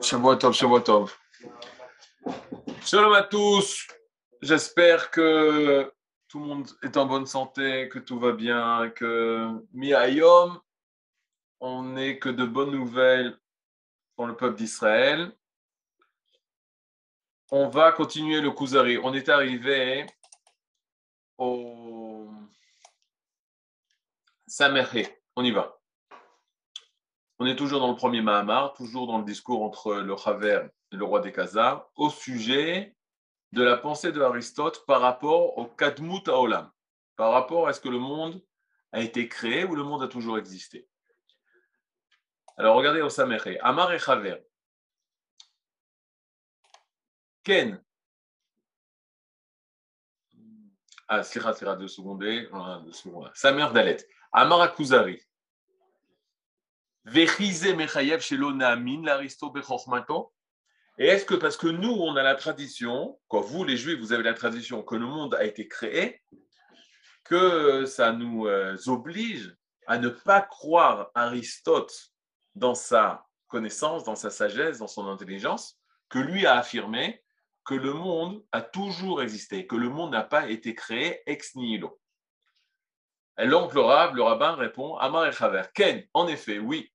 Shabbat Tov. Shalom à tous. J'espère que tout le monde est en bonne santé, que tout va bien, que mi-ayom, on n'est que de bonnes nouvelles pour le peuple d'Israël. On va continuer le Kuzari. On est arrivé au Sameré. On y va. On est toujours dans le premier Mahamar, toujours dans le discours entre le Haver et le roi des Khazars, au sujet de la pensée de Aristote par rapport au Kadmut Haolam, par rapport à ce que le monde a été créé ou le monde a toujours existé. Alors regardez au Amar et Haver. Ken. Ah, Sira, Sira, deux secondes. Deux secondes. Samer Dalet. Amar Akuzari. Et est-ce que parce que nous, on a la tradition, quand vous, les Juifs, vous avez la tradition que le monde a été créé, que ça nous euh, oblige à ne pas croire Aristote dans sa connaissance, dans sa sagesse, dans son intelligence, que lui a affirmé que le monde a toujours existé, que le monde n'a pas été créé ex nihilo? L'oncle le rabbin, répond Amar et Chaver. Ken, en effet, oui,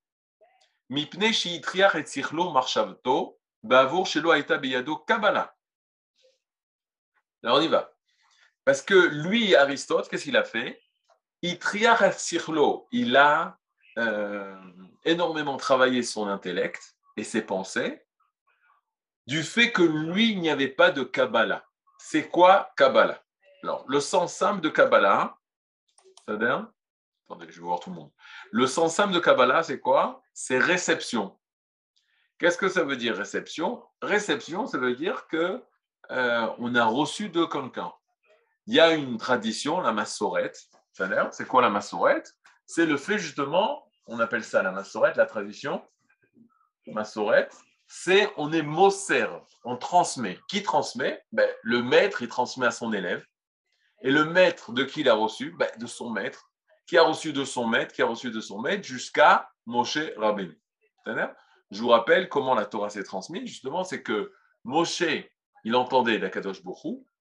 alors on y va. Parce que lui, Aristote, qu'est-ce qu'il a fait? Il a euh, énormément travaillé son intellect et ses pensées du fait que lui, il n'y avait pas de Kabbalah. C'est quoi Kabbalah? Alors, le sens simple de Kabbalah, c'est-à-dire Attendez, je vais voir tout le monde. Le sens simple de Kabbalah, c'est quoi? C'est réception. Qu'est-ce que ça veut dire réception? Réception, ça veut dire que euh, on a reçu de quelqu'un. Il y a une tradition, la massorette. C'est quoi la massorette? C'est le fait justement, on appelle ça la massorette, la tradition. Massorette, c'est on est moser, on transmet. Qui transmet? Ben, Le maître, il transmet à son élève. Et le maître de qui il a reçu? Ben, De son maître qui a reçu de son maître, qui a reçu de son maître, jusqu'à Moshe Rabbeinu. Je vous rappelle comment la Torah s'est transmise, justement, c'est que Moshe, il entendait la Kadosh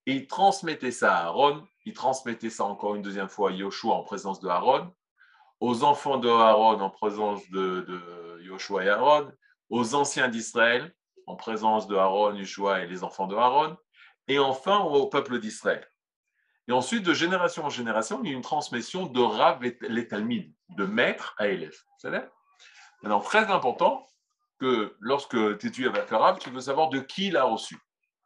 et il transmettait ça à Aaron, il transmettait ça encore une deuxième fois à Yoshua en présence de Aaron, aux enfants de Aaron en présence de, de Yoshua et Aaron, aux anciens d'Israël en présence de Aaron, Yoshua et les enfants de Aaron, et enfin au peuple d'Israël. Et ensuite, de génération en génération, il y a une transmission de Rav et les Talmides, de maître à élève. C'est Maintenant, très important que lorsque tu étudies avec Rav, tu veux savoir de qui il a reçu,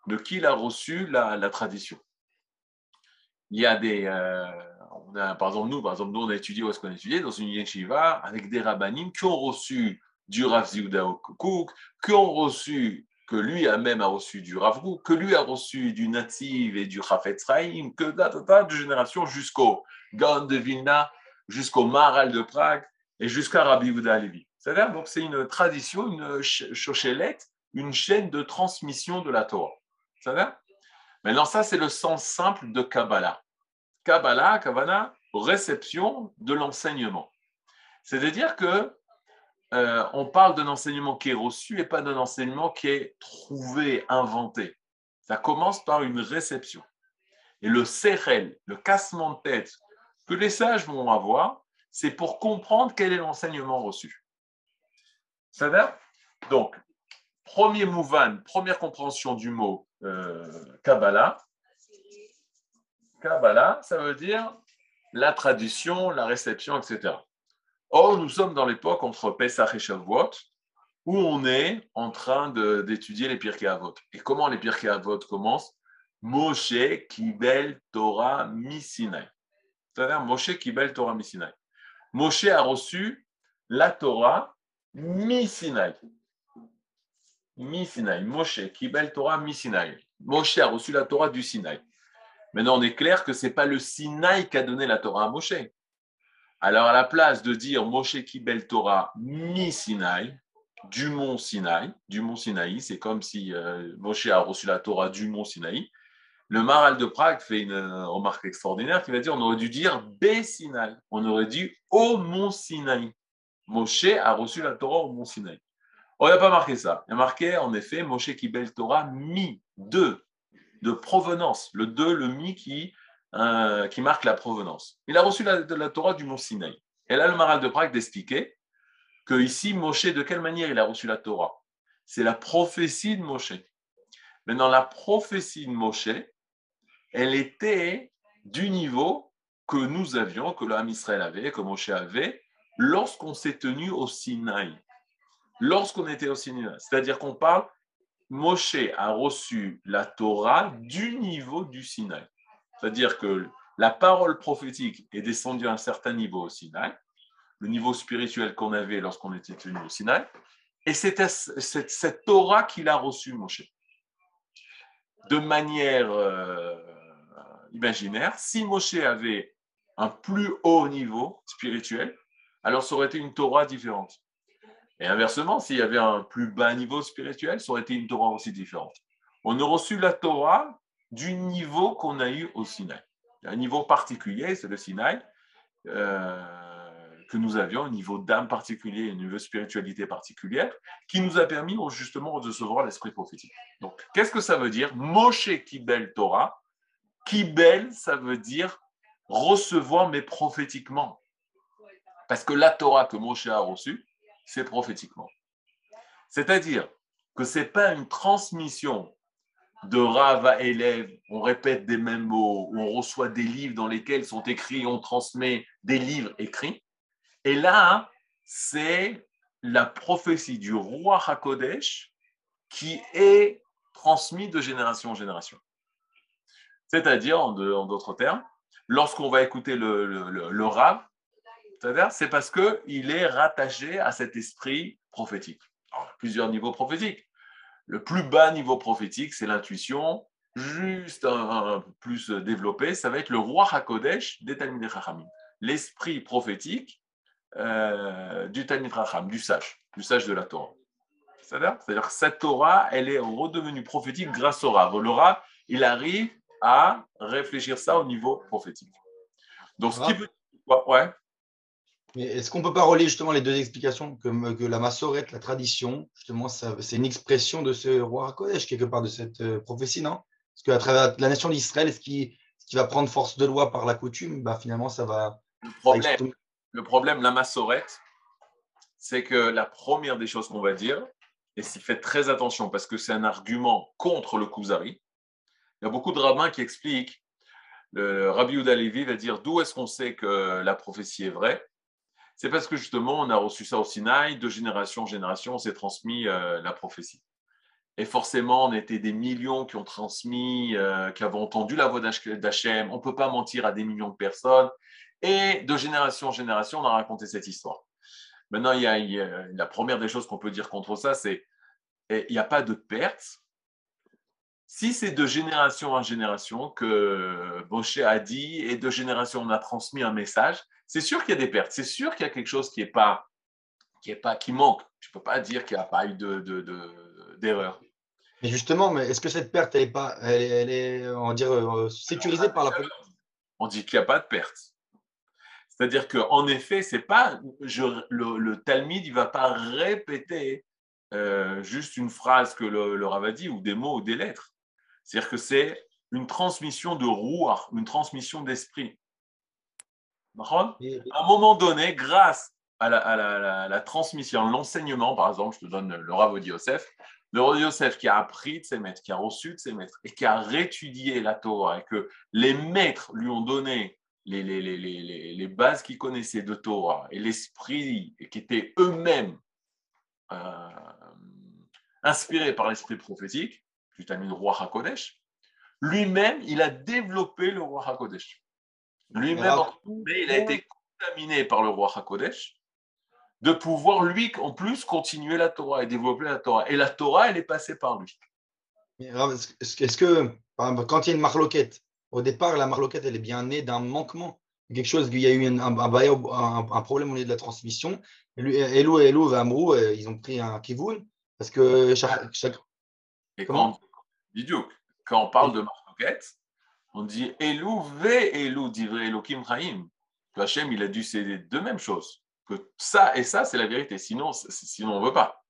de qui il a reçu la, tradition. Il y a des. Euh, par exemple, nous, par exemple, nous, on a étudié où est-ce qu'on a étudié? Dans une yeshiva avec des rabbinim qui ont reçu du Rav Ziuda Kouk, qui ont reçu que lui a même reçu du Rav que lui a reçu du Nativ et du Chafetz que tas de générations jusqu'au Gaon de Vilna, jusqu'au Maharal de Prague et jusqu'à Rabbi Yehuda Levi. C'est-à-dire, donc, c'est une tradition, une chochelette, une chaîne de transmission de la Torah. C'est-à-dire Maintenant, ça, c'est le sens simple de Kabbalah. Kabbalah, Kabbalah, réception de l'enseignement. C'est-à-dire que euh, on parle d'un enseignement qui est reçu et pas d'un enseignement qui est trouvé, inventé. Ça commence par une réception. Et le sérel, le cassement de tête que les sages vont avoir, c'est pour comprendre quel est l'enseignement reçu. Ça va? Donc, premier mouvan, première compréhension du mot euh, Kabbalah. Kabbalah, ça veut dire la tradition, la réception, etc. Or, nous sommes dans l'époque entre Pesach et Shavuot, où on est en train d'étudier les Pirkei Avot. Et comment les Pirkei Avot commencent? Moshe Kibel Torah Misinai. C'est-à-dire Moshe Kibel Torah Misinai. Moshe a reçu la Torah Misinai. Misinai. Moshe Kibel Torah Misinai. Moshe a reçu la Torah du Sinaï. Maintenant, on est clair que ce n'est pas le Sinaï qui a donné la Torah à Moshe. Alors, à la place de dire Moshe Kibel Torah mi Sinaï, du mont Sinaï, du mont Sinaï, c'est comme si euh, Moshe a reçu la Torah du mont Sinaï. Le Maral de Prague fait une euh, remarque extraordinaire qui va dire on aurait dû dire B Sinaï, on aurait dit au mont Sinaï. Moshe a reçu la Torah au mont Sinaï. On n'a pas marqué ça. Il a marqué, en effet, Moshe Kibel Torah mi, deux, de provenance. Le deux, le mi qui, euh, qui marque la provenance. Il a reçu la, Torah du mont Sinaï. Et là, le maral de Prague d'expliquer que ici, Moshe, de quelle manière il a reçu la Torah? C'est la prophétie de Moshe. Mais dans la prophétie de Moshe, elle était du niveau que nous avions, que l'âme Israël avait, que Moshe avait, lorsqu'on s'est tenu au Sinaï. Lorsqu'on était au Sinaï. C'est-à-dire qu'on parle, Moshe a reçu la Torah du niveau du Sinaï. C'est-à-dire que la parole prophétique est descendue à un certain niveau au Sinaï, le niveau spirituel qu'on avait lorsqu'on était tenu au Sinaï, et c'était cette, Torah qu'il a reçue, Moshe. De manière euh, imaginaire, si Moshe avait un plus haut niveau spirituel, alors ça aurait été une Torah différente. Et inversement, s'il y avait un plus bas niveau spirituel, ça aurait été une Torah aussi différente. On a reçu la Torah du niveau qu'on a eu au Sinaï. Un niveau particulier, c'est le Sinaï, euh, que nous avions, un niveau d'âme particulier, un niveau de spiritualité particulière, qui nous a permis justement de recevoir l'esprit prophétique. Donc, qu'est-ce que ça veut dire? Moshe Kibel Torah. Kibel, ça veut dire recevoir, mais prophétiquement. Parce que la Torah que Moshe a reçue, c'est prophétiquement. C'est-à-dire que ce n'est pas une transmission de rave à élève, on répète des mêmes mots, on reçoit des livres dans lesquels sont écrits, on transmet des livres écrits. Et là, c'est la prophétie du roi Hakodesh qui est transmise de génération en génération. C'est-à-dire, en d'autres termes, lorsqu'on va écouter le, le, rave, c'est parce qu'il est rattaché à cet esprit prophétique. plusieurs niveaux prophétiques. Le plus bas niveau prophétique, c'est l'intuition. Juste un, peu plus développé, ça va être le roi Hakodesh des Talmud Chachamim. L'esprit prophétique euh, du Talmud Chacham, du sage, du sage de la Torah. C'est-à-dire que cette Torah, elle est redevenue prophétique grâce au Rav. Le Rav, il arrive à réfléchir ça au niveau prophétique. Donc, ce qui veut ouais. Mais est-ce qu'on ne peut pas relier justement les deux explications que, que la massorette, la tradition, justement, c'est une expression de ce roi Kodesh, quelque part de cette euh, prophétie, non? Parce qu'à travers la nation d'Israël, ce qui, ce qui va prendre force de loi par la coutume, bah, finalement, ça va. Le problème, le problème la massorette, c'est que la première des choses qu'on va dire, et s'y fait très attention parce que c'est un argument contre le Kuzari, il y a beaucoup de rabbins qui expliquent, le Rabbi Levi va dire d'où est-ce qu'on sait que la prophétie est vraie? C'est parce que justement, on a reçu ça au Sinaï, de génération en génération, on s'est transmis euh, la prophétie. Et forcément, on était des millions qui ont transmis, euh, qui avaient entendu la voix d'Hachem. On ne peut pas mentir à des millions de personnes. Et de génération en génération, on a raconté cette histoire. Maintenant, il y a, la première des choses qu'on peut dire contre ça, c'est qu'il n'y a pas de perte. Si c'est de génération en génération que Moshe a dit et de génération on a transmis un message, c'est sûr qu'il y a des pertes, c'est sûr qu'il y a quelque chose qui est pas, qui est pas, qui manque. Tu peux pas dire qu'il n'y a pas eu de, d'erreur. mais justement, mais est-ce que cette perte, elle est pas, elle, est, on dirait, euh, sécurisée par la On dit qu'il n'y a pas de perte. C'est-à-dire qu'en effet, c'est pas le, le Talmud, il va pas répéter euh, juste une phrase que le, le Rav a dit ou des mots ou des lettres. C'est-à-dire que c'est une transmission de rouar, une transmission d'esprit. À un moment donné, grâce à la, transmission, l'enseignement, par exemple, je te donne le Rav Yosef, le Rav Yosef qui a appris de ses maîtres, qui a reçu de ses maîtres et qui a réétudié la Torah et que les maîtres lui ont donné les, les, bases qu'il connaissait de Torah et l'esprit qui étaient eux-mêmes euh, inspirés par l'esprit prophétique, mis le roi HaKodesh, lui-même, il a développé le roi HaKodesh. Lui-même, il a été contaminé par le roi Hakodesh de pouvoir, lui, en plus, continuer la Torah et développer la Torah. Et la Torah, elle est passée par lui. Est-ce que, quand il y a une marloquette, au départ, la marloquette, elle est bien née d'un manquement, quelque chose, il y a eu un, un, problème au niveau de la transmission. Elou et Elou, Amrou, euh, ils ont pris un kivoun, parce que chaque. chaque... Et quand, quand on parle de marloquette, on dit Elou ve Elou divrei Elohim Chaim. Hachem, il a dû céder deux mêmes choses. Que ça et ça, c'est la vérité. Sinon, sinon on ne veut pas.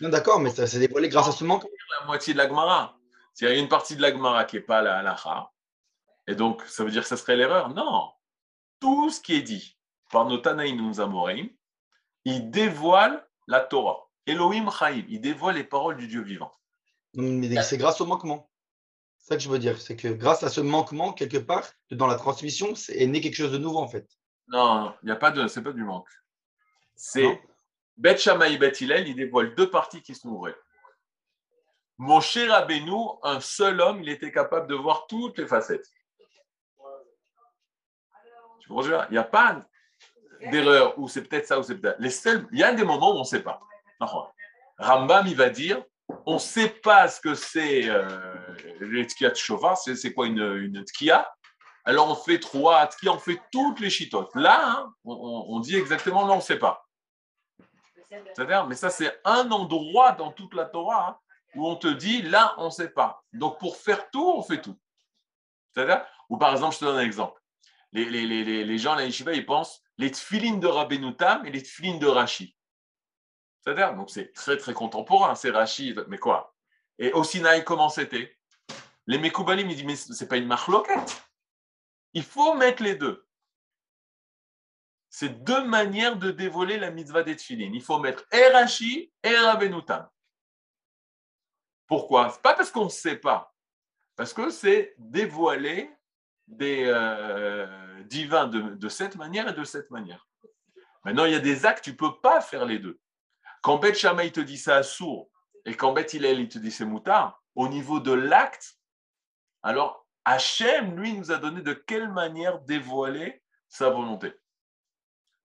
d'accord, mais ça s'est dévoilé grâce à ce manque. La moitié de la Gemara. S'il y a une partie de la Gemara qui n'est pas la halacha, et donc ça veut dire que ça serait l'erreur? Non. Tout ce qui est dit par nos Tanaïm nous Amorim, il dévoile la Torah. Elohim Chaim, il dévoile les paroles du Dieu vivant. Mais c'est grâce au manquement. C'est ça que je veux dire. C'est que grâce à ce manquement, quelque part, dans la transmission, est né quelque chose de nouveau en fait. Non, il n'y a pas de, c'est pas du manque. C'est Bet Shammai Bet Hillel, il dévoile deux parties qui sont vraies. Mon cher Rabbeinu, un seul homme, il était capable de voir toutes les facettes. Tu Il n'y a pas d'erreur où c'est peut-être ça ou c'est peut-être. Les seuls, il y a des moments où on ne sait pas. Rambam, il va dire on ne sait pas ce que c'est euh, les de chova, c'est quoi une, une tkia? Alors on fait trois tkia, on fait toutes les chitotes. Là, hein, on, dit exactement là, on ne sait pas. C'est-à-dire, mais ça, c'est un endroit dans toute la Torah hein, où on te dit là, on ne sait pas. Donc pour faire tout, on fait tout. C'est-à-dire, ou par exemple, je te donne un exemple. Les, les, les, les gens à la ils pensent les tfilines de Rabbeinu Tam et les tfilines de Rashi. C'est-à-dire, donc c'est très très contemporain, c'est Rashi, mais quoi? Et au Sinaï, comment c'était Les Mekoubalim, ils disent, mais ce n'est pas une marloquette. Il faut mettre les deux. C'est deux manières de dévoiler la mitzvah des tfilines. Il faut mettre et Rashi et Rabbeinu Pourquoi? Ce pas parce qu'on ne sait pas, parce que c'est dévoiler des euh, divins de, cette manière et de cette manière. Maintenant, il y a des actes, tu ne peux pas faire les deux. Quand Beth Shammai te dit ça sourd et quand Beth Hillel il te dit c'est moutard, au niveau de l'acte, alors Hachem, lui, nous a donné de quelle manière dévoiler sa volonté,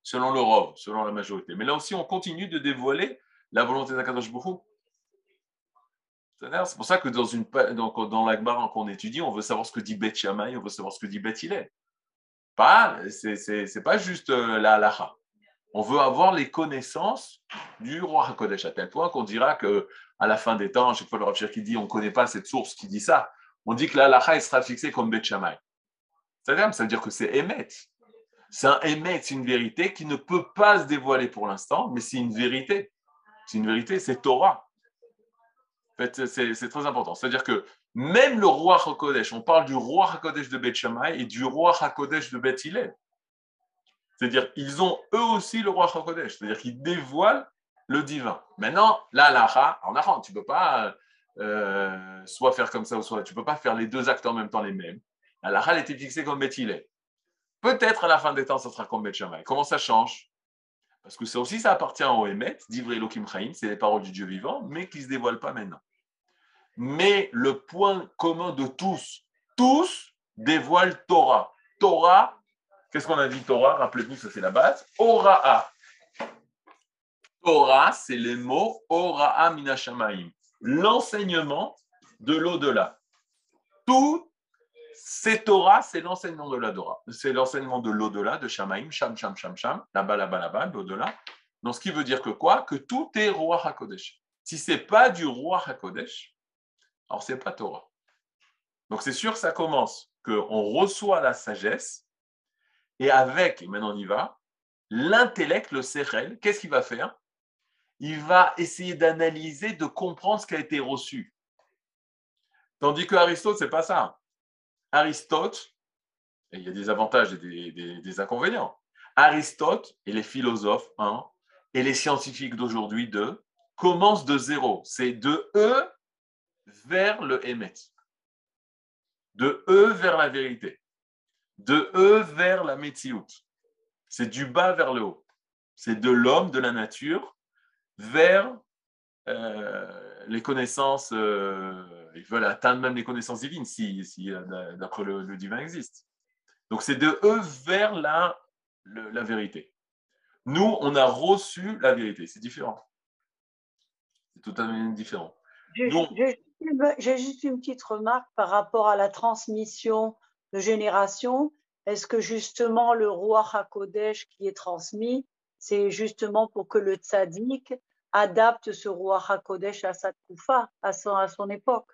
selon le selon la majorité. Mais là aussi, on continue de dévoiler la volonté d'Akadosh Baruch c'est pour ça que dans, une, dans, qu'on étudie, on veut savoir ce que dit Beth Shammai, on veut savoir ce que dit Beth Hillel. Pas, c'est, pas juste euh, la halacha. On veut avoir les connaissances du roi HaKodesh, à tel point qu'on dira que à la fin des temps, chaque fois le Rav qui dit on ne connaît pas cette source qui dit ça, on dit que la halacha sera fixée comme Beth Shammai. Ça veut dire que c'est Emet. C'est un Emet, c'est une vérité qui ne peut pas se dévoiler pour l'instant, mais c'est une vérité. C'est une vérité, c'est Torah. En fait, c'est très important. C'est-à-dire que même le roi Hakodesh, on parle du roi Hakodesh de Beth Shammai et du roi Hakodesh de Beth Hillel. C'est-à-dire ils ont eux aussi le roi Hakodesh. C'est-à-dire qu'ils dévoilent le divin. Maintenant, là, là, en Aran, tu ne peux pas euh, soit faire comme ça ou soit tu ne peux pas faire les deux actes en même temps les mêmes. La elle était fixée comme Beth Hillel. Peut-être à la fin des temps, ça sera comme Beth Shammai. Comment ça change? Parce que ça aussi, ça appartient au Emet, d'Ivre Elohim Chaim, c'est les paroles du Dieu vivant, mais qui ne se dévoilent pas maintenant. Mais le point commun de tous, tous dévoilent Torah. Torah, qu'est-ce qu'on a dit Torah? Rappelez-vous, ça c'est la base. Ora'a. Torah, c'est les mots Ora'a Minashamaim. L'enseignement de l'au-delà. Tout c'est Torah, c'est l'enseignement de l'Adora. C'est l'enseignement de l'au-delà, de Shamaim, Sham, Sham, Sham, Sham, là-bas, là-bas, là-bas, l'au-delà. Donc, ce qui veut dire que quoi? Que tout est roi HaKodesh. Si ce n'est pas du roi HaKodesh, alors ce n'est pas Torah. Donc, c'est sûr, ça commence qu'on reçoit la sagesse, et avec, et maintenant on y va, l'intellect, le Sechel, qu'est-ce qu'il va faire? Il va essayer d'analyser, de comprendre ce qui a été reçu. Tandis que Aristote, c'est pas ça. Aristote, il y a des avantages et des, inconvénients, Aristote et les philosophes un, et les scientifiques d'aujourd'hui deux commencent de zéro. C'est de eux vers le émet, de eux vers la vérité, de eux vers la métiout. C'est du bas vers le haut. C'est de l'homme, de la nature, vers euh, les connaissances. Euh, ils veulent atteindre même les connaissances divines si, si euh, d'après le, divin existe. Donc c'est de eux vers la, la vérité. Nous, on a reçu la vérité. C'est différent. C'est totalement différent. J'ai juste une petite remarque par rapport à la transmission de génération. Est-ce que justement le roi Hakodesh qui est transmis, c'est justement pour que le tzaddik adapte ce roi Hakodesh à sa koufa, à son, à son époque?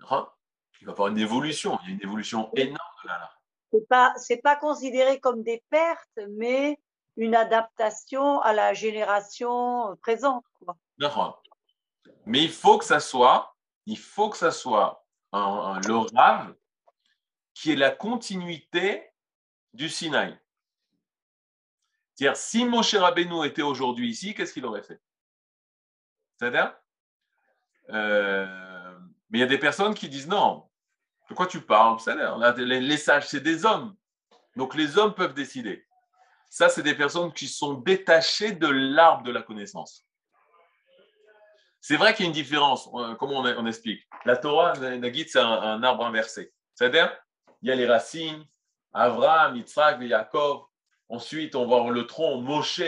Il va y avoir une évolution. Il y a une évolution énorme là. C'est pas, c'est pas considéré comme des pertes, mais une adaptation à la génération présente. Quoi. Mais il faut que ça soit, il faut que ça soit un, le Rav qui est la continuité du Sinaï. C'est-à-dire, si Moshe Rabbeinu était aujourd'hui ici, qu'est-ce qu'il aurait fait? C'est-à-dire euh, Mais il y a des personnes qui disent non, de quoi tu parles C'est-à-dire, les, les sages, c'est des hommes. Donc les hommes peuvent décider. Ça, c'est des personnes qui sont détachées de l'arbre de la connaissance. C'est vrai qu'il y a une différence. Euh, comment on, explique? La Torah, Nagid, c'est un, arbre inversé. C'est-à-dire, il y a les racines, Avraham, Yitzhak, Yaakov. Ensuite, on va avoir le tronc. Moshe,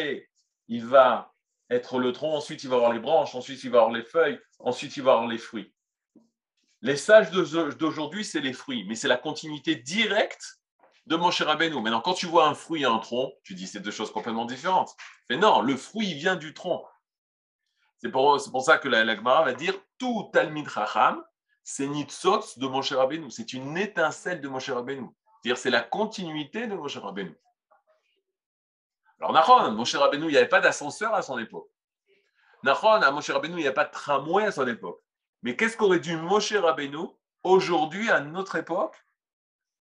il va être le tronc. Ensuite, il va avoir les branches. Ensuite, il va avoir les feuilles. Ensuite, il va avoir les fruits. Les sages d'aujourd'hui, c'est les fruits, mais c'est la continuité directe de Moshe Rabbeinu. Maintenant, quand tu vois un fruit et un tronc, tu dis c'est deux choses complètement différentes. Mais non, le fruit vient du tronc. C'est pour, ça que la, Gemara va dire tout Talmid Chacham, c'est de Moshe Rabbeinu. C'est une étincelle de Moshe Rabbeinu. C'est-à-dire c'est la continuité de Moshe Rabbeinu. Alors, Nachon, Moshe Rabbeinu, il n'y avait pas d'ascenseur à son époque. Nachon, à Moshe Rabbeinu, il n'y a pas de tramway à son époque. Mais qu'est-ce qu'aurait dû Moshe Rabbeinu aujourd'hui, à notre époque,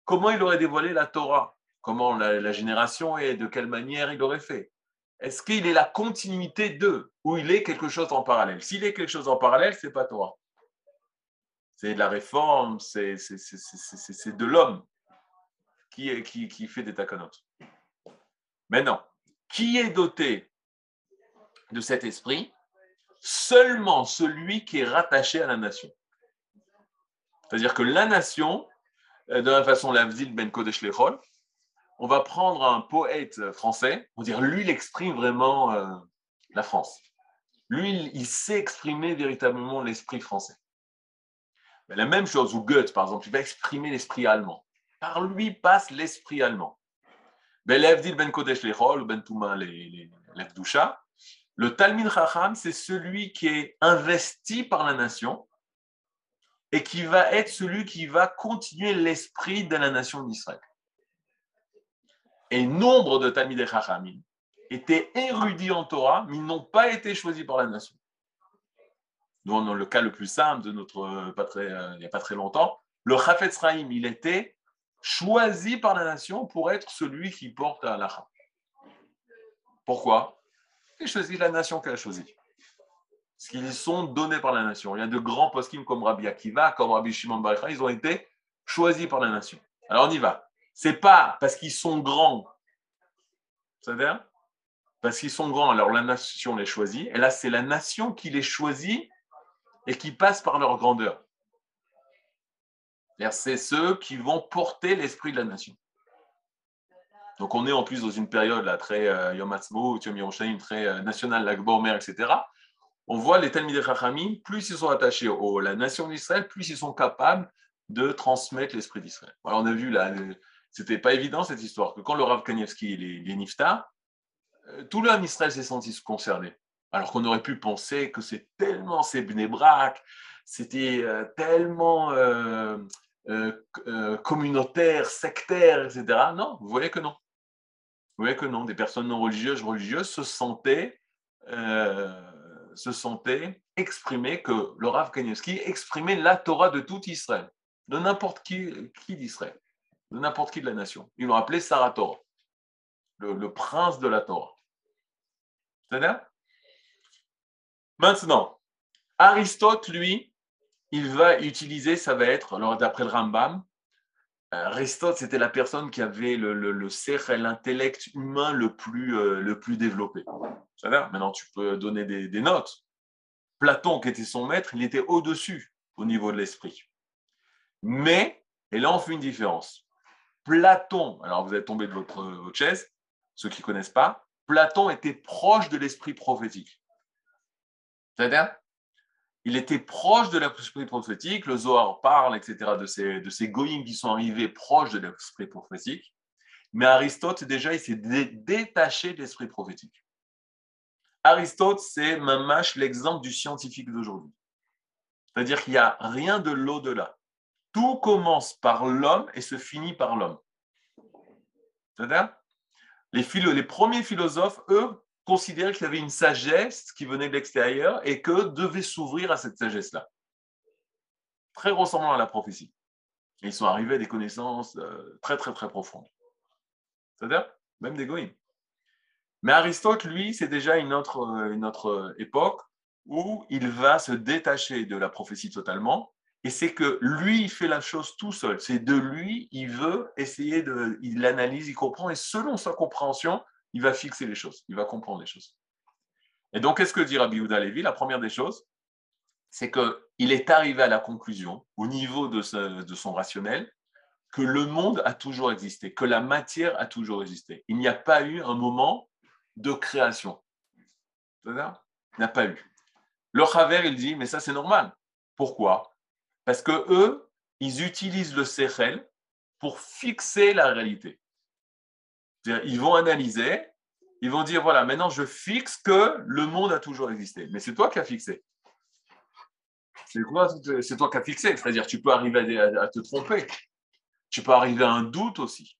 comment il aurait dévoilé la Torah, comment la, génération et de quelle manière il aurait fait? Est-ce qu'il est la continuité d'eux ou il est quelque chose en parallèle? S'il est quelque chose en parallèle, c'est pas Torah. C'est de la réforme, c'est de l'homme qui, qui, qui, fait des taconotes. Maintenant, qui est doté de cet esprit? Seulement celui qui est rattaché à la nation. C'est-à-dire que la nation, euh, de la façon l'Avdil Ben Kodesh Lechol, on va prendre un poète français, on va dire lui, il exprime vraiment euh, la France. Lui, il, sait exprimer véritablement l'esprit français. La même chose, ou Goethe, par exemple, il va exprimer l'esprit allemand. Par lui passe l'esprit allemand. Ben, Kodesh Lechol, ou Ben Touma l'Evdusha, le Talmud Chacham, c'est celui qui est investi par la nation, et qui va être celui qui va continuer l'esprit de la nation d'Israël. Et nombre de Talmidei Chachamim étaient érudits en Torah, mais n'ont pas été choisis par la nation. Nous, dans le cas le plus simple de notre, pas très, euh, il n'y a pas très longtemps, le Chafetz Chaim, il était choisi par la nation pour être celui qui porte à l'Acha. Pourquoi? Il a choisi la nation qu'elle a choisi qu'ils sont donnés par la nation. Il y a de grands poskim comme Rabbi Akiva, comme Rabbi Shimon Bar ils ont été choisis par la nation. Alors on y va. C'est pas parce qu'ils sont grands, c'est-à-dire parce qu'ils sont grands, alors la nation les choisit, et là c'est la nation qui les choisit et qui passe par leur grandeur. C'est ceux qui vont porter l'esprit de la nation. Donc on est en plus dans une période très euh, Yom très euh, nationale, Mer, etc on voit les Talmidei Chachamim, plus ils sont attachés à la nation d'Israël, plus ils sont capables de transmettre l'esprit d'Israël. on a vu là, c'était pas évident cette histoire, que quand le Rav Kanievski et les, Nifta, euh, tout l'homme Israël s'est senti concerné. Alors qu'on aurait pu penser que c'est tellement Bnebrak, c'était euh, tellement euh, communautaire, sectaire, etc. Non, vous voyez que non. Vous voyez que non. Des personnes non religieuses, religieuses se sentaient se sentait exprimer que le Rav exprimait la Torah de tout Israël, de n'importe qui, qui d'Israël, de n'importe qui de la nation. Ils l'ont appelé Sarah Torah, le, prince de la Torah. C'est-à-dire Maintenant, Aristote, lui, il va utiliser, ça va être, alors d'après le Rambam, Aristote, c'était la personne qui avait le, le, le l'intellect humain le plus, euh, le plus développé. Maintenant, tu peux donner des, notes. Platon, qui était son maître, il était au-dessus au niveau de l'esprit. Mais, et là, on fait une différence. Platon, alors vous êtes tombé de votre, votre chaise, ceux qui ne connaissent pas, Platon était proche de l'esprit prophétique. C'est-à-dire il était proche de l'esprit prophétique. Le Zohar parle, etc., de ces, de ces goïms qui sont arrivés proches de l'esprit prophétique. Mais Aristote, déjà, il s'est détaché de l'esprit prophétique. Aristote, c'est mamache l'exemple du scientifique d'aujourd'hui. C'est-à-dire qu'il n'y a rien de l'au-delà. Tout commence par l'homme et se finit par l'homme. C'est-à-dire les, les premiers philosophes, eux, considéraient qu'il y avait une sagesse qui venait de l'extérieur et que devaient s'ouvrir à cette sagesse-là. Très ressemblant à la prophétie. Ils sont arrivés à des connaissances euh, très, très, très profondes. C'est-à-dire, même des. Mais Aristote, lui, c'est déjà une autre, euh, une autre époque où il va se détacher de la prophétie totalement. Et c'est que lui, il fait la chose tout seul. C'est de lui, il veut essayer de. Il l'analyse, il comprend, et selon sa compréhension, il va fixer les choses, il va comprendre les choses. Et donc, qu'est-ce que dit Rabbi Yehuda Levi? La première des choses, c'est qu'il est arrivé à la conclusion, au niveau de, son rationnel, que le monde a toujours existé, que la matière a toujours existé. Il n'y a pas eu un moment de création. Il n'y a pas eu. Le Chaver, il dit, mais ça c'est normal. Pourquoi? Parce que eux, ils utilisent le Sechel pour fixer la réalité. Ils vont analyser, ils vont dire, voilà, maintenant je fixe que le monde a toujours existé. Mais c'est toi qui as fixé. C'est toi qui as fixé. C'est-à-dire, tu peux arriver à, te tromper. Tu peux arriver à un doute aussi.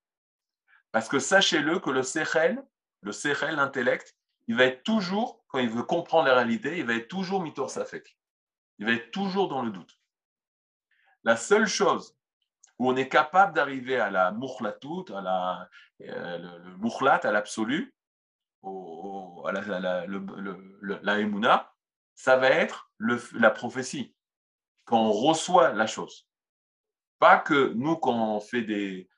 Parce que sachez-le que le Sechel, le Sechel, l'intellect, il va être toujours, quand il veut comprendre la réalité, il va être toujours mitor safek. Il va être toujours dans le doute. La seule chose où on est capable d'arriver à la moukhlatout, à la, euh, à l'absolu, à la, la, ça va être la prophétie, quand on reçoit la chose. Pas que nous, quand on fait des,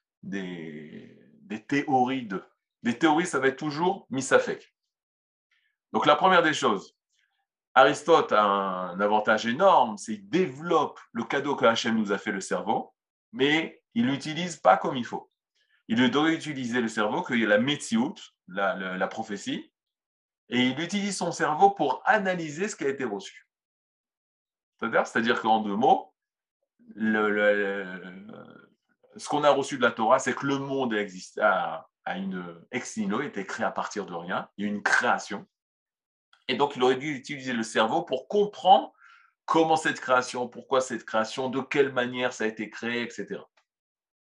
théories de. Des théories, ça va être toujours misafek. Donc la première des choses, Aristote a un avantage énorme, c'est qu'il développe le cadeau que Hachem nous a fait, le cerveau, mais il l'utilise pas comme il faut. Il doit utiliser le cerveau, qu'il a la métiout, la, prophétie, et il utilise son cerveau pour analyser ce qui a été reçu. C'est-à-dire qu'en deux mots, ce qu'on a reçu de la Torah, c'est que le monde existe, a, une ex nihilo, été créé à partir de rien, il y a une création. Et donc, il aurait dû utiliser le cerveau pour comprendre comment cette création, pourquoi cette création, de quelle manière ça a été créé, etc.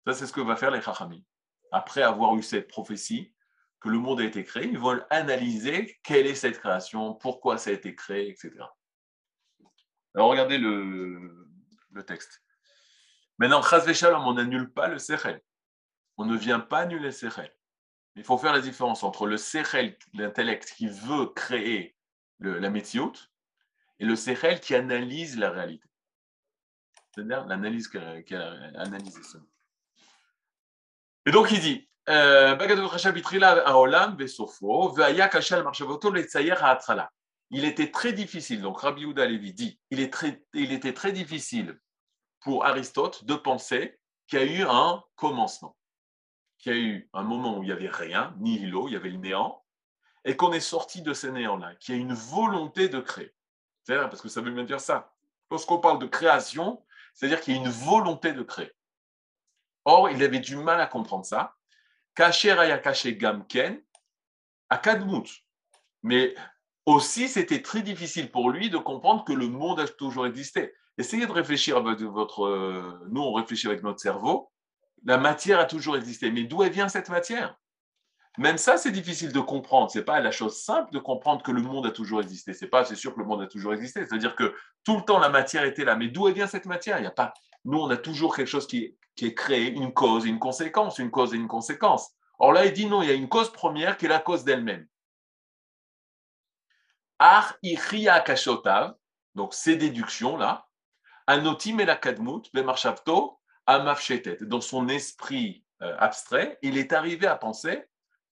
Ça, c'est ce que va faire les Chachamim. Après avoir eu cette prophétie, que le monde a été créé, ils vont analyser quelle est cette création, pourquoi ça a été créé, etc. Alors, regardez le, texte. Maintenant, Shalom, on n'annule pas le Sechel. On ne vient pas annuler le Sechel. Il faut faire la différence entre le Sechel, l'intellect qui veut créer la métiote, et le Sechel qui analyse la réalité. C'est-à-dire l'analyse qui a, analysé ça. Et donc il dit, euh, il était très difficile, donc Rabbi Yehuda Levi dit, il, était très difficile pour Aristote de penser qu'il y a eu un commencement, qu'il y a eu un moment où il n'y avait rien, ni l'eau, il y avait le néant, et qu'on est sorti de ce néant-là, qu'il y a une volonté de créer. C'est parce que ça veut bien dire ça. Lorsqu'on parle de création, c'est-à-dire qu'il y a une volonté de créer. Or, il avait du mal à comprendre ça. Kacher caché Gamken, à Kadmut. Mais aussi, c'était très difficile pour lui de comprendre que le monde a toujours existé. Essayez de réfléchir avec votre. Euh, nous, on réfléchit avec notre cerveau. La matière a toujours existé. Mais d'où vient cette matière? Même ça, c'est difficile de comprendre. C'est pas la chose simple de comprendre que le monde a toujours existé. C'est pas, c'est sûr que le monde a toujours existé. C'est-à-dire que tout le temps la matière était là. Mais d'où vient cette matière? Il y a pas. Nous, on a toujours quelque chose qui est, créé, une cause et une conséquence, une cause et une conséquence. Or là, il dit non, il y a une cause première qui est la cause d'elle-même. Ar kashotav, donc ces déductions là, anotim et la kadmut, amafshetet. Dans son esprit euh, abstrait, il est arrivé à penser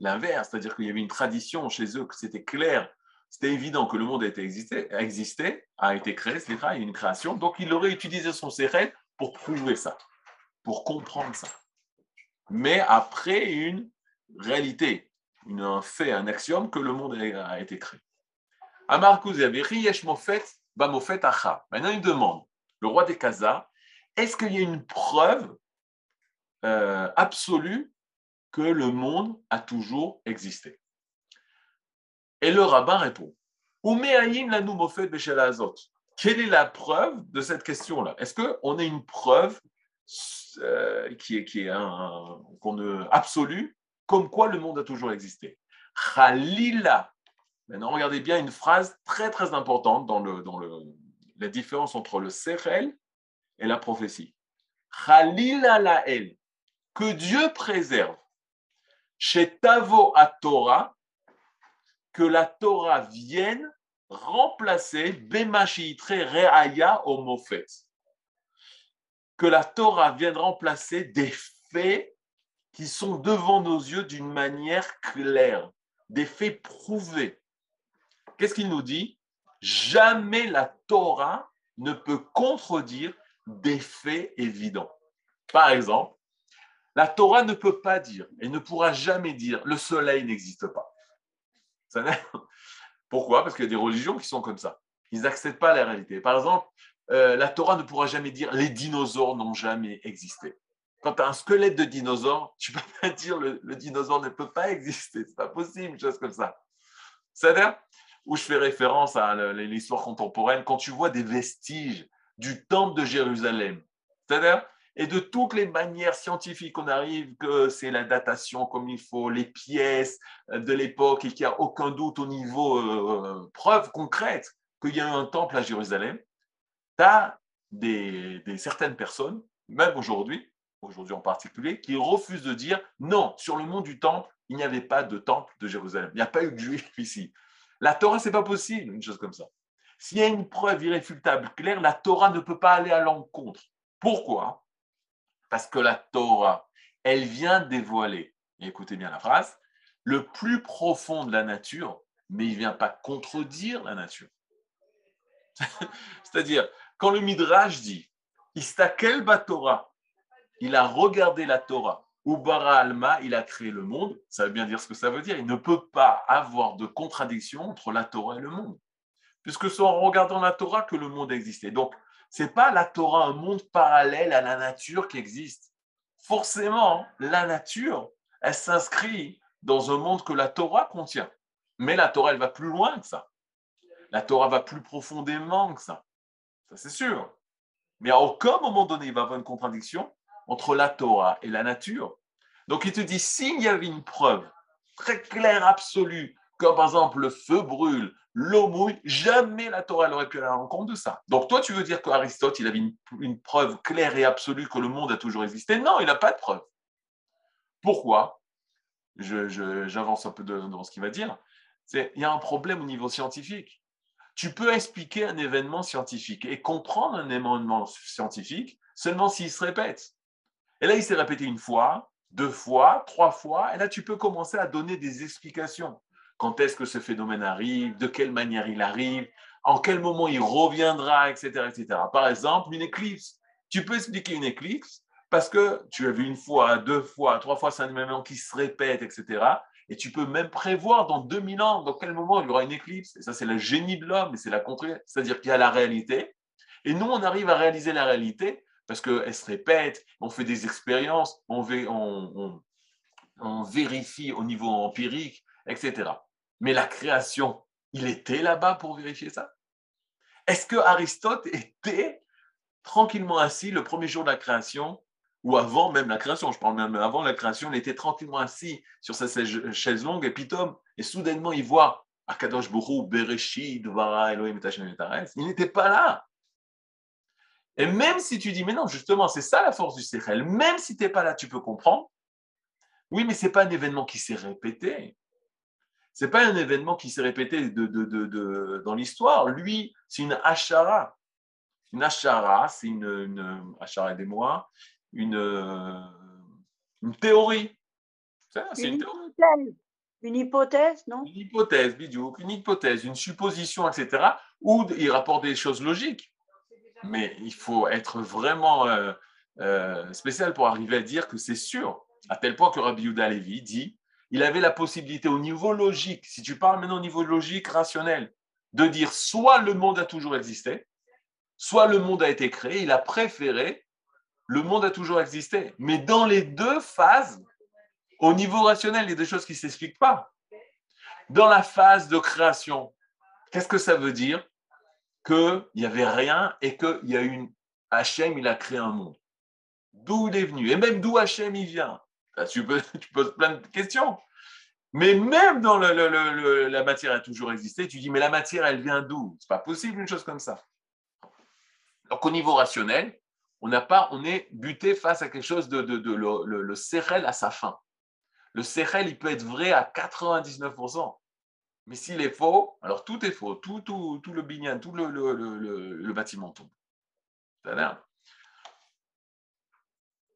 l'inverse, c'est-à-dire qu'il y avait une tradition chez eux, que c'était clair, c'était évident que le monde a été existé, a, existé, a été créé, y a une création, donc il aurait utilisé son séret pour prouver ça, pour comprendre ça. Mais après une réalité, un fait, un axiome que le monde a été créé. Amar Yesh Mofet, Bamofet Acha. Maintenant, il demande, le roi des Khazars, est-ce qu'il y a une preuve euh, absolue que le monde a toujours existé. Et le rabbin répond, quelle est la preuve de cette question-là? Est-ce qu'on a une preuve euh, qui est, qui est un, absolue comme quoi le monde a toujours existé? Khalila. Maintenant, regardez bien une phrase très très importante dans, le, dans le, la différence entre le Sechel et la prophétie. Khalila lael, que Dieu préserve chez Tavo à Torah, que la Torah vienne remplacer Reaya au. Que la Torah vienne remplacer des faits qui sont devant nos yeux d'une manière claire, des faits prouvés. Qu'est-ce qu'il nous dit? Jamais la Torah ne peut contredire des faits évidents. Par exemple, la Torah ne peut pas dire et ne pourra jamais dire le soleil n'existe pas. Pourquoi? Parce qu'il y a des religions qui sont comme ça. Ils n'acceptent pas la réalité. Par exemple, euh, la Torah ne pourra jamais dire les dinosaures n'ont jamais existé. Quand tu as un squelette de dinosaure, tu ne peux pas dire le, le dinosaure ne peut pas exister. C'est pas possible, une chose comme ça. C'est-à-dire, où je fais référence à l'histoire contemporaine, quand tu vois des vestiges du temple de Jérusalem, c'est-à-dire, et de toutes les manières scientifiques, on arrive que c'est la datation comme il faut, les pièces de l'époque et qu'il n'y a aucun doute au niveau euh, preuve concrète qu'il y a eu un temple à Jérusalem, tu as des, certaines personnes, même aujourd'hui, aujourd'hui en particulier, qui refusent de dire non, sur le mont du temple, il n'y avait pas de temple de Jérusalem. Il n'y a pas eu de juifs ici. La Torah, c'est pas possible, une chose comme ça. S'il y a une preuve irréfutable, claire, la Torah ne peut pas aller à l'encontre. Pourquoi? Parce que la Torah, elle vient dévoiler, écoutez bien la phrase, le plus profond de la nature, mais il ne vient pas contredire la nature. C'est-à-dire, quand le Midrash dit Istakel Torah, il a regardé la Torah ou alma, il a créé le monde. Ça veut bien dire ce que ça veut dire. Il ne peut pas avoir de contradiction entre la Torah et le monde. Puisque c'est en regardant la Torah que le monde existait. Donc, ce n'est pas la Torah un monde parallèle à la nature qui existe. Forcément, la nature, elle s'inscrit dans un monde que la Torah contient. Mais la Torah, elle va plus loin que ça. La Torah va plus profondément que ça. Ça, c'est sûr. Mais à aucun moment donné, il va y avoir une contradiction entre la Torah et la nature. Donc il te dit, s'il y avait une preuve très claire, absolue, comme par exemple le feu brûle, l'eau mouille, jamais la Torah n'aurait pu aller en compte de ça. Donc toi, tu veux dire qu'Aristote, il avait une, preuve claire et absolue que le monde a toujours existé? Non, il n'a pas de preuve. Pourquoi? J'avance un peu dans ce qu'il va dire. Il y a un problème au niveau scientifique. Tu peux expliquer un événement scientifique et comprendre un événement scientifique seulement s'il se répète. Et là, il s'est répété une fois, deux fois, trois fois. Et là, tu peux commencer à donner des explications. Quand est-ce que ce phénomène arrive? De quelle manière il arrive? En quel moment il reviendra, etc., etc. Par exemple, une éclipse. Tu peux expliquer une éclipse parce que tu as vu une fois, deux fois, trois fois, c'est un événement qui se répète, etc. Et tu peux même prévoir dans 2000 ans, dans quel moment il y aura une éclipse. Et ça, c'est le génie de l'homme, et c'est la contraire. C'est-à-dire qu'il y a la réalité. Et nous, on arrive à réaliser la réalité parce qu'elle se répète, on fait des expériences, on, vérifie au niveau empirique, etc. Mais la création, il était là-bas pour vérifier ça? Est-ce que Aristote était tranquillement assis le premier jour de la création ou avant même la création, je parle même avant la création, il était tranquillement assis sur sa chaise longue et pitom, et soudainement il voit Akadosh Bourou, Bereshit, Vara, Elohim, Il n'était pas là. Et même si tu dis, mais non, justement, c'est ça la force du Sechel, même si tu n'es pas là, tu peux comprendre. Oui, mais ce n'est pas un événement qui s'est répété. Ce n'est pas un événement qui s'est répété de, dans l'histoire. Lui, c'est une achara. Une achara, c'est une, une achara, aidez-moi, une, une théorie. C'est une, théorie. Une hypothèse, non? Une hypothèse, bidou, une hypothèse, une supposition, etc., où il rapporte des choses logiques mais il faut être vraiment euh, euh, spécial pour arriver à dire que c'est sûr, à tel point que Rabbi Yuda Levi dit il avait la possibilité au niveau logique, si tu parles maintenant au niveau logique, rationnel, de dire soit le monde a toujours existé, soit le monde a été créé, il a préféré le monde a toujours existé. Mais dans les deux phases, au niveau rationnel, il y a des choses qui ne s'expliquent pas. Dans la phase de création, qu'est-ce que ça veut dire? Qu'il n'y avait rien et qu'il y a une. Hachem, il a créé un monde. D'où il est venu? Et même d'où Hachem, il vient? Tu, peux, tu poses plein de questions. Mais même dans le, la matière a toujours existé, tu dis, mais la matière, elle vient d'où? C'est pas possible une chose comme ça. Donc au niveau rationnel, on n'a pas, on est buté face à quelque chose de, le, le, à sa fin. Le sérel, il peut être vrai à 99%. Mais s'il est faux, alors tout est faux. Tout, tout, tout le binyan, tout le, le bâtiment tombe.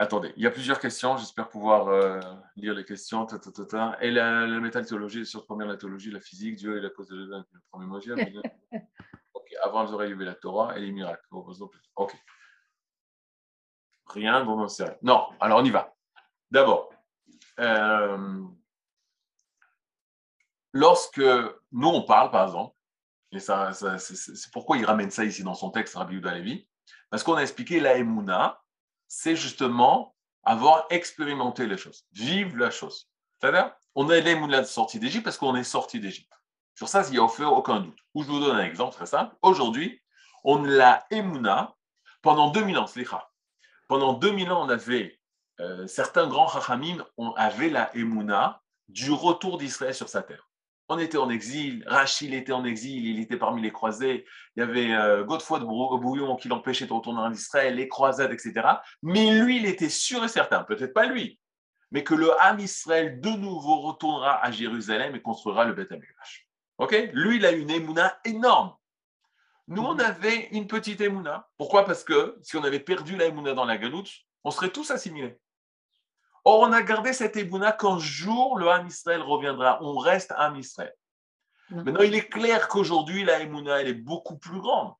Attendez, il y a plusieurs questions. J'espère pouvoir euh, lire les questions. Et la, la métallurgie, sur première la théologie, la physique, Dieu est la cause de le premier mot. ok, avant les il y avait la Torah et les miracles. Ok. Rien dont on sait. Non, alors on y va. D'abord, euh, lorsque nous on parle, par exemple, et ça, c'est pourquoi il ramène ça ici dans son texte, Rabbi Yuda Levi, parce qu'on a expliqué la Emouna, c'est justement avoir expérimenté les choses, vivre la chose. On a l'émouna de sortie d'Égypte parce qu'on est sorti d'Égypte. Sur ça, il n'y a aucun doute. Ou je vous donne un exemple très simple. Aujourd'hui, on l'a émouna pendant 2000 ans, Pendant 2000 ans, on avait euh, certains grands chachamim, on avait la émouna du retour d'Israël sur sa terre on était en exil, Rachid était en exil, il était parmi les croisés, il y avait euh, Godefroy de Bouillon qui l'empêchait de retourner en Israël, les croisades, etc. Mais lui, il était sûr et certain, peut-être pas lui, mais que le Ham Israël de nouveau retournera à Jérusalem et construira le Beth Amikdash. Ok? Lui, il a une émouna énorme. Nous, on avait une petite émouna. Pourquoi? Parce que si on avait perdu la émouna dans la galoute, on serait tous assimilés. Or, on a gardé cette ébouna qu'un jour le Ham Israël reviendra. On reste Ham Israël. Maintenant, il est clair qu'aujourd'hui, la ébouna, elle est beaucoup plus grande.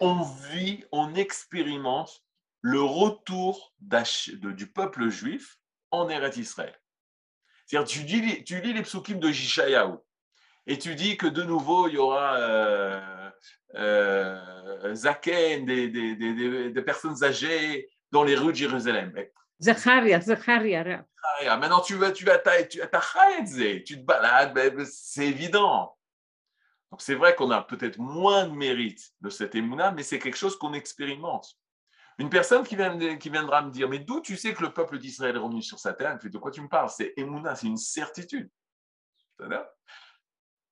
On vit, on expérimente le retour du peuple juif en Eretz Israël. C'est-à-dire, tu, dis, tu lis les psukim de Jishayahu et tu dis que de nouveau, il y aura euh, euh, Zaken, des, des, personnes âgées dans les rues de Jérusalem. Zacharia, Zacharia. Maintenant, tu vas, tu vas, tu, tu te balades, c'est évident. Donc, c'est vrai qu'on a peut-être moins de mérite de cette émouna, mais c'est quelque chose qu'on expérimente. Une personne qui, vient, qui viendra me dire, mais d'où tu sais que le peuple d'Israël est revenu sur sa terre? De quoi tu me parles? C'est émouna, c'est une certitude.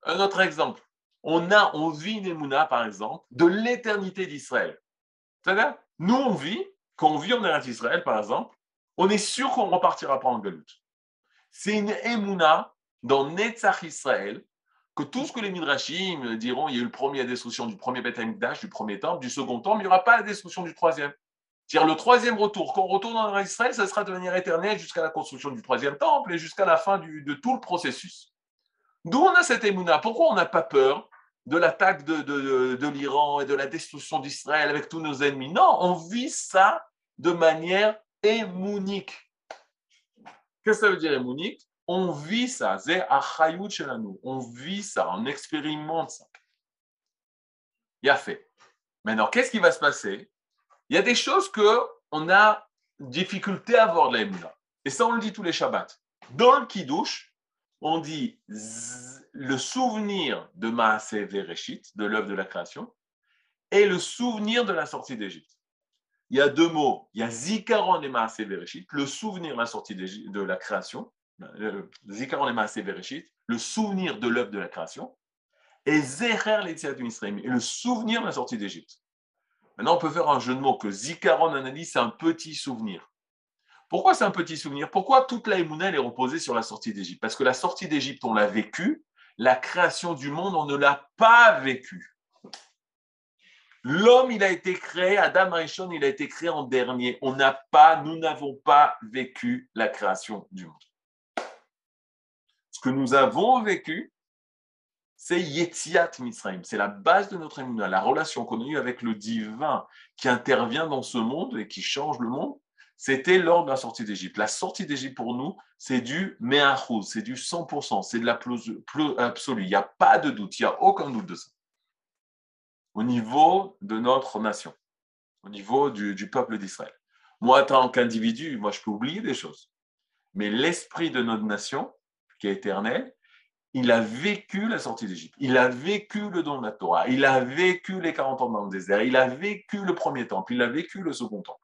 Un autre exemple. On, a, on vit une émouna, par exemple, de l'éternité d'Israël. Nous, on vit, quand on vit en Israël, par exemple, on est sûr qu'on ne repartira pas en galoute. C'est une émouna dans Netzach Israël que tout ce que les Midrashim diront, il y a eu le premier, la destruction du premier Beth du premier temple, du second temple, il n'y aura pas la destruction du troisième. C'est-à-dire le troisième retour, quand on retourne en Israël, ça sera de manière éternelle jusqu'à la construction du troisième temple et jusqu'à la fin de tout le processus. D'où on a cette émouna? Pourquoi on n'a pas peur de l'attaque de, de l'Iran et de la destruction d'Israël avec tous nos ennemis? Non, on vit ça de manière émounique. Qu'est-ce que ça veut dire émounique On vit ça, On vit ça, on expérimente ça. Il a fait. Maintenant, qu'est-ce qui va se passer? Il y a des choses que on a difficulté à voir de la Et ça, on le dit tous les Shabbats. Dans le Kiddush, on dit le souvenir de Maaseh Vereshit, de l'œuvre de la création, et le souvenir de la sortie d'Égypte il y a deux mots. Il y a Zikaron et Bereshit, le souvenir de la sortie de la création. Zikaron et Bereshit, le souvenir de l'œuvre de la création. Et Zecher l'Etziat Israël, le souvenir de la sortie d'Égypte. Maintenant, on peut faire un jeu de mots que Zikaron analyse, c'est un petit souvenir. Pourquoi c'est un petit souvenir? Pourquoi toute la est reposée sur la sortie d'Égypte? Parce que la sortie d'Égypte, on l'a vécue. La création du monde, on ne l'a pas vécue. L'homme, il a été créé, Adam Rishon, il a été créé en dernier. On n'a pas, nous n'avons pas vécu la création du monde. Ce que nous avons vécu, c'est Yetziat Misraim. C'est la base de notre émouna, la relation qu'on a eue avec le divin qui intervient dans ce monde et qui change le monde. c'était lors de la sortie d'Égypte. La sortie d'Égypte pour nous, c'est du me'achuz, c'est du 100%, c'est de l'absolu. Il n'y a pas de doute, il n'y a aucun doute de ça. Au niveau de notre nation, au niveau du, peuple d'Israël. Moi, en tant qu'individu, moi, je peux oublier des choses. Mais l'esprit de notre nation, qui est éternel, il a vécu la sortie d'Égypte, il a vécu le don de la Torah, il a vécu les 40 ans dans le désert, il a vécu le premier temple, il a vécu le second temple.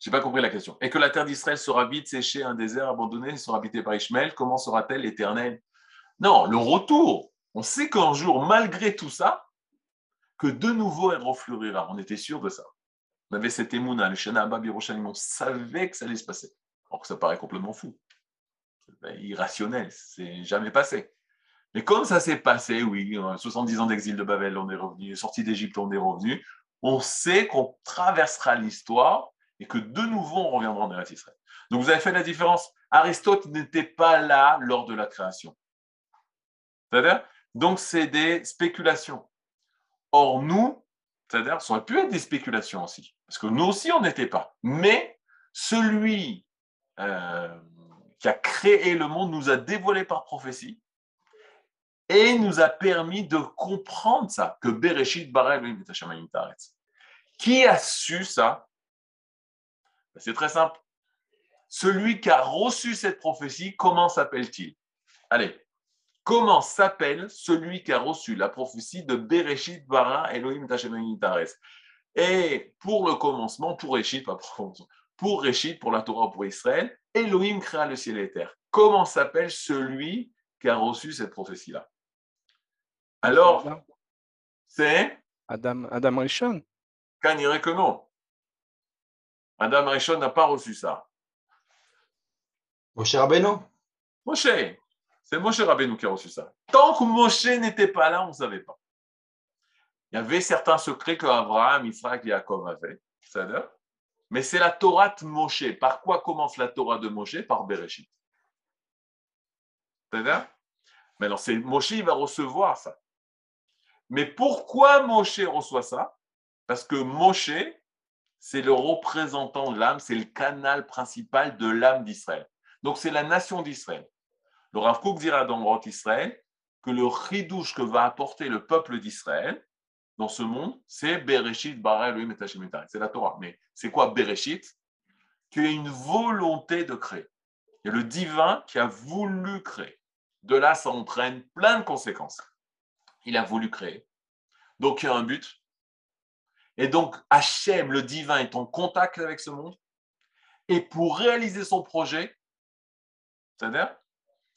Je n'ai pas compris la question. Et que la terre d'Israël sera vite séchée, un désert abandonné, sera habité par Ishmaël, comment sera-t-elle éternelle? Non, le retour. On sait qu'un jour, malgré tout ça, que de nouveau elle refleurira. On était sûr de ça. On avait cet émouna, le Shana Abba on savait que ça allait se passer. Alors que ça paraît complètement fou. Irrationnel, c'est jamais passé. Mais comme ça s'est passé, oui, 70 ans d'exil de Babel, on est revenu, sorti d'Égypte, on est revenu, on sait qu'on traversera l'histoire et que de nouveau on reviendra en Eretz Israël. Donc vous avez fait la différence. Aristote n'était pas là lors de la création. C'est-à-dire Donc c'est des spéculations. Or nous, c'est-à-dire ça aurait pu être des spéculations aussi, parce que nous aussi on n'était pas. Mais celui euh, qui a créé le monde nous a dévoilé par prophétie et nous a permis de comprendre ça, que Bereshit bara Qui a su ça? Ben, c'est très simple. Celui qui a reçu cette prophétie, comment s'appelle-t-il? Allez, comment s'appelle celui qui a reçu la prophétie de Bereshit bara Elohim Tares? Et pour le commencement, pour Réchit, pas pour pour Réchit, pour la Torah, pour Israël, Elohim créa le ciel et la terre. Comment s'appelle celui qui a reçu cette prophétie-là? Alors, c'est Adam, Adam Rishon. Quand il que non. Madame Rishon n'a pas reçu ça. Moshe Rabbeinu Moshe. C'est Moshe Rabbeinu qui a reçu ça. Tant que Moshe n'était pas là, on ne savait pas. Il y avait certains secrets que Abraham, Israël et Jacob avaient. Mais c'est la Torah de Moshe. Par quoi commence la Torah de Moshe? Par Bereshit. C'est-à-dire Mais alors, c'est Moshe, il va recevoir ça. Mais pourquoi Moshe reçoit ça? Parce que Moshe, c'est le représentant de l'âme, c'est le canal principal de l'âme d'Israël. Donc c'est la nation d'Israël. Le Rav Kook dira dans Rot Israël que le ridouche que va apporter le peuple d'Israël dans ce monde, c'est Bereshit, Bara Elohim et C'est la Torah. Mais c'est quoi Bereshit? Qu'il y a une volonté de créer. Il y a le divin qui a voulu créer. De là, ça entraîne plein de conséquences. Il a voulu créer. Donc il y a un but, et donc, Hachem, le divin, est en contact avec ce monde. Et pour réaliser son projet, c'est-à-dire,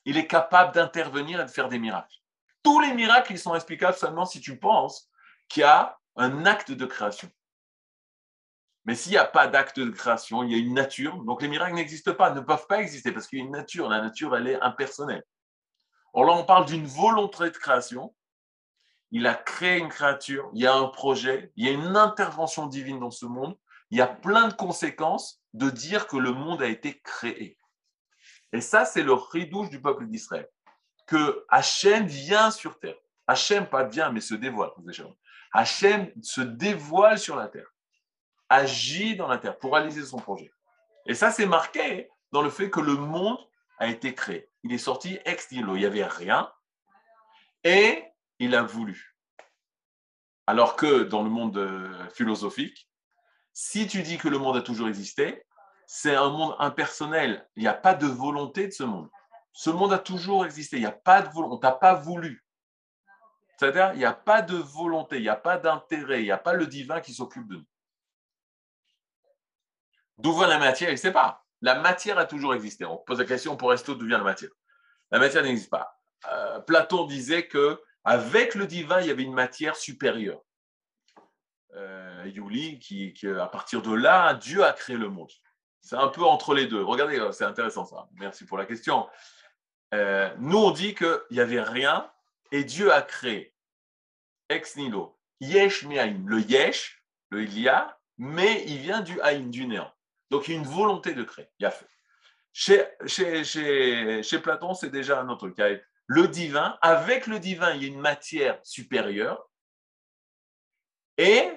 il est capable d'intervenir et de faire des miracles. Tous les miracles, ils sont explicables seulement si tu penses qu'il y a un acte de création. Mais s'il n'y a pas d'acte de création, il y a une nature, donc les miracles n'existent pas, ne peuvent pas exister parce qu'il y a une nature. La nature, elle est impersonnelle. Or là, on parle d'une volonté de création il a créé une créature, il y a un projet, il y a une intervention divine dans ce monde, il y a plein de conséquences de dire que le monde a été créé. Et ça, c'est le ridouche du peuple d'Israël, que Hachem vient sur terre. Hachem, pas vient, mais se dévoile. Hachem se dévoile sur la terre, agit dans la terre pour réaliser son projet. Et ça, c'est marqué dans le fait que le monde a été créé. Il est sorti ex nihilo, il n'y avait rien. Et il a voulu. Alors que dans le monde euh, philosophique, si tu dis que le monde a toujours existé, c'est un monde impersonnel. Il n'y a pas de volonté de ce monde. Ce monde a toujours existé. Il n'y a pas de volonté. On t'a pas voulu. C'est-à-dire, il n'y a pas de volonté, il n'y a pas d'intérêt, il n'y a pas le divin qui s'occupe de nous. D'où vient la matière? Il ne sait pas. La matière a toujours existé. On pose la question pour rester d'où vient la matière? La matière n'existe pas. Euh, Platon disait que avec le divin, il y avait une matière supérieure. Euh, Yuli, qui, à partir de là, Dieu a créé le monde. C'est un peu entre les deux. Regardez, c'est intéressant ça. Merci pour la question. Euh, nous, on dit qu'il n'y avait rien et Dieu a créé. Ex nihilo. Yesh Le yesh, le il mais il vient du haïm, du néant. Donc il y a une volonté de créer. Il a fait. Chez, Platon, c'est déjà un autre cas le divin, avec le divin, il y a une matière supérieure, et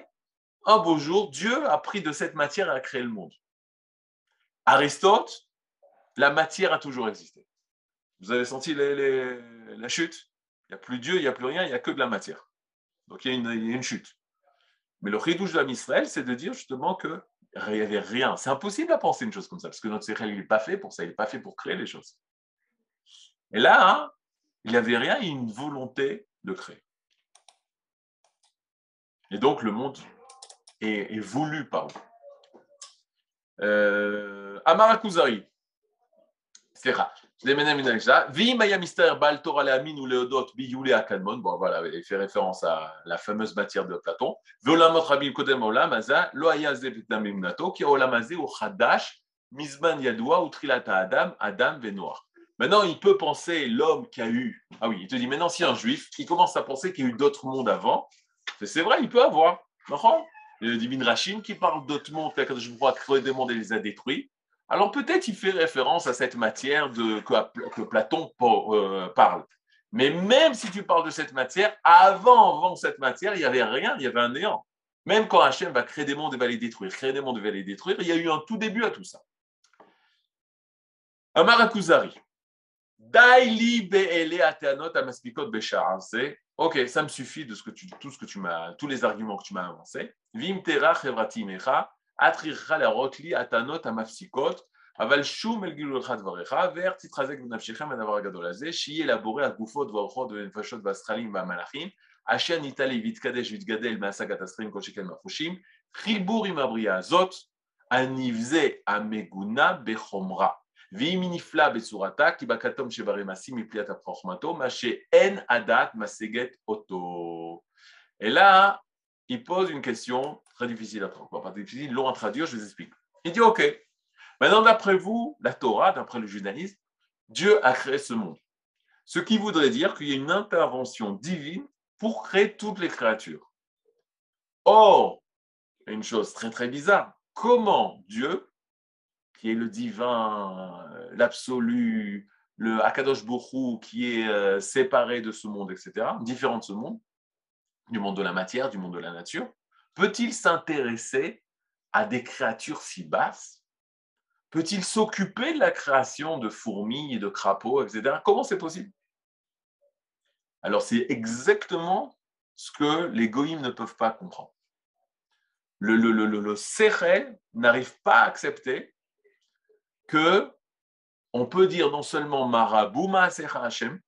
un beau jour, Dieu a pris de cette matière et a créé le monde. Aristote, la matière a toujours existé. Vous avez senti la chute? Il n'y a plus Dieu, il n'y a plus rien, il n'y a que de la matière. Donc il y a une, chute. Mais le ridouche de Israël, c'est de dire justement qu'il n'y avait rien. C'est impossible à penser une chose comme ça, parce que notre cerveau, il n'est pas fait pour ça, il n'est pas fait pour créer les choses. Et là, hein, il n'y avait rien, il y a une volonté de créer. Et donc le monde est, voulu par vous. Euh, Amar Kouzari. Slicha. Je l'ai mené à Vi Mayamister Bal Torah Leamin ou Leodot Biyule Akanmon. Bon, voilà, il fait référence à la fameuse matière de Platon. Veolamot Rabim Kodem Olam Aza, Loaya Zevitnamim Nato, Ki Olam Azé ou Hadash, Mizman Yadoua ou Trilata Adam, Adam Venoir. Maintenant, il peut penser l'homme qui a eu. Ah oui, il te dit maintenant, si un juif, il commence à penser qu'il y a eu d'autres mondes avant, c'est vrai, il peut avoir. Le divine Rachim qui parle d'autres mondes, que je des mondes et les a détruits. Alors peut-être il fait référence à cette matière de, que, Platon euh, parle. Mais même si tu parles de cette matière, avant, avant cette matière, il n'y avait rien, il y avait un néant. Même quand Hachem va créer des mondes et va les détruire, créer des mondes et va les détruire, il y a eu un tout début à tout ça. Amarakuzari. Daili ok, ça me suffit de ce que tu, tout ce que tu m'as, tous les arguments que tu m'as avancés. Vim tera mecha אטריחך להראות לי הטענות המפסיקות, אבל שום אל גילוי לך דבריך, ואיך תתחזק בנפשכם הדבר הגדול הזה, שיהיה לבורא הגופות והאורחות והנפשות והזכלים והמלאכים, אשר ניתן לי ויתקדש ויתגדל מהשגת הסכלים כל שכן מהחושים, חיבור עם הבריאה הזאת, הנבזה המגונה בחומרה. Et là, il pose une question très difficile à traduire. Pas difficile, long à traduire, je vous explique. Il dit Ok, maintenant, d'après vous, la Torah, d'après le judaïsme, Dieu a créé ce monde. Ce qui voudrait dire qu'il y a une intervention divine pour créer toutes les créatures. Or, une chose très très bizarre, comment Dieu qui est le divin, l'absolu, le Akadosh Bokhu, qui est euh, séparé de ce monde, etc., différent de ce monde, du monde de la matière, du monde de la nature, peut-il s'intéresser à des créatures si basses? Peut-il s'occuper de la création de fourmis de crapauds, etc. Comment c'est possible? Alors c'est exactement ce que les goïms ne peuvent pas comprendre. Le, le, le, le, n'arrive pas à accepter que on peut dire non seulement Marabou Maasecha Hashem,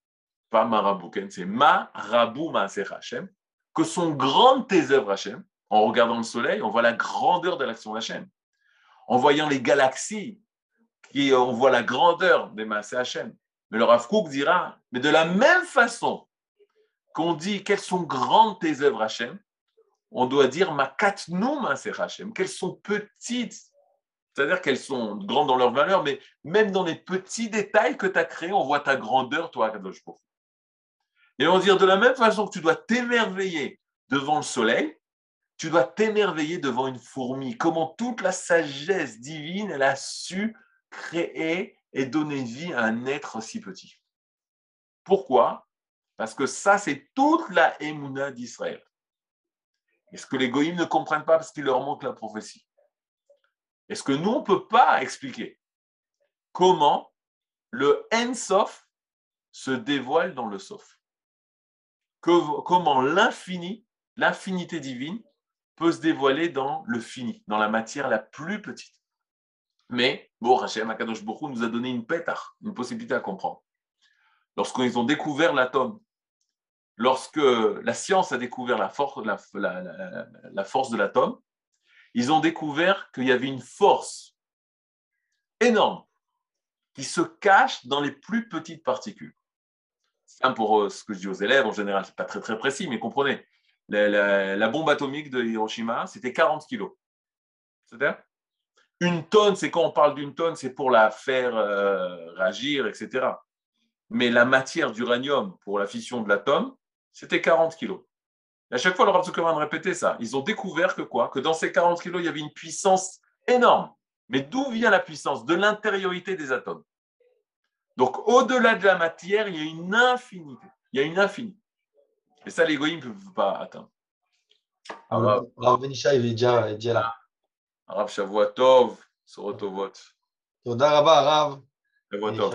pas Marabou, c'est Marabou Maasecha Hashem, que sont grandes tes œuvres, Hachem. En regardant le soleil, on voit la grandeur de l'action d'Hachem. En voyant les galaxies, on voit la grandeur des masses Hachem. Mais le Rav dira, mais de la même façon qu'on dit quelles sont grandes tes œuvres, Hachem, on doit dire ma katnoum Hachem, qu'elles sont petites. C'est-à-dire qu'elles sont grandes dans leur valeur, mais même dans les petits détails que tu as créés, on voit ta grandeur, toi, Kadosh et on dit de la même façon que tu dois t'émerveiller devant le soleil, tu dois t'émerveiller devant une fourmi. Comment toute la sagesse divine, elle a su créer et donner vie à un être si petit. Pourquoi? Parce que ça, c'est toute la émouna d'Israël. Est-ce que les goïms ne comprennent pas parce qu'il leur manque la prophétie? Est-ce que nous, on ne peut pas expliquer comment le En-Sof se dévoile dans le Sof? Comment l'infini, l'infinité divine, peut se dévoiler dans le fini, dans la matière la plus petite? Mais, bon, Hachem Akadosh Bokhu nous a donné une pétard, une possibilité à comprendre. Lorsqu'ils ont découvert l'atome, lorsque la science a découvert la force de l'atome, ils ont découvert qu'il y avait une force énorme qui se cache dans les plus petites particules pour euh, ce que je dis aux élèves, en général, ce n'est pas très, précis, mais comprenez, la, bombe atomique de Hiroshima, c'était 40 kilos. Une tonne, c'est quand on parle d'une tonne, c'est pour la faire euh, réagir, etc. Mais la matière d'uranium pour la fission de l'atome, c'était 40 kilos. à chaque fois, le Rav Zuckerman répétait ça. Ils ont découvert que quoi Que dans ces 40 kilos, il y avait une puissance énorme. Mais d'où vient la puissance De l'intériorité des atomes. Donc, au-delà de la matière, il y a une infinité. Il y a une infinité. Et ça, l'égoïme ne peut pas atteindre. הרב. הרב בן ישי והג'ה הג'ה לה. הרב שבוע טוב, בשורות טובות. תודה רבה, הרב. שבוע טוב.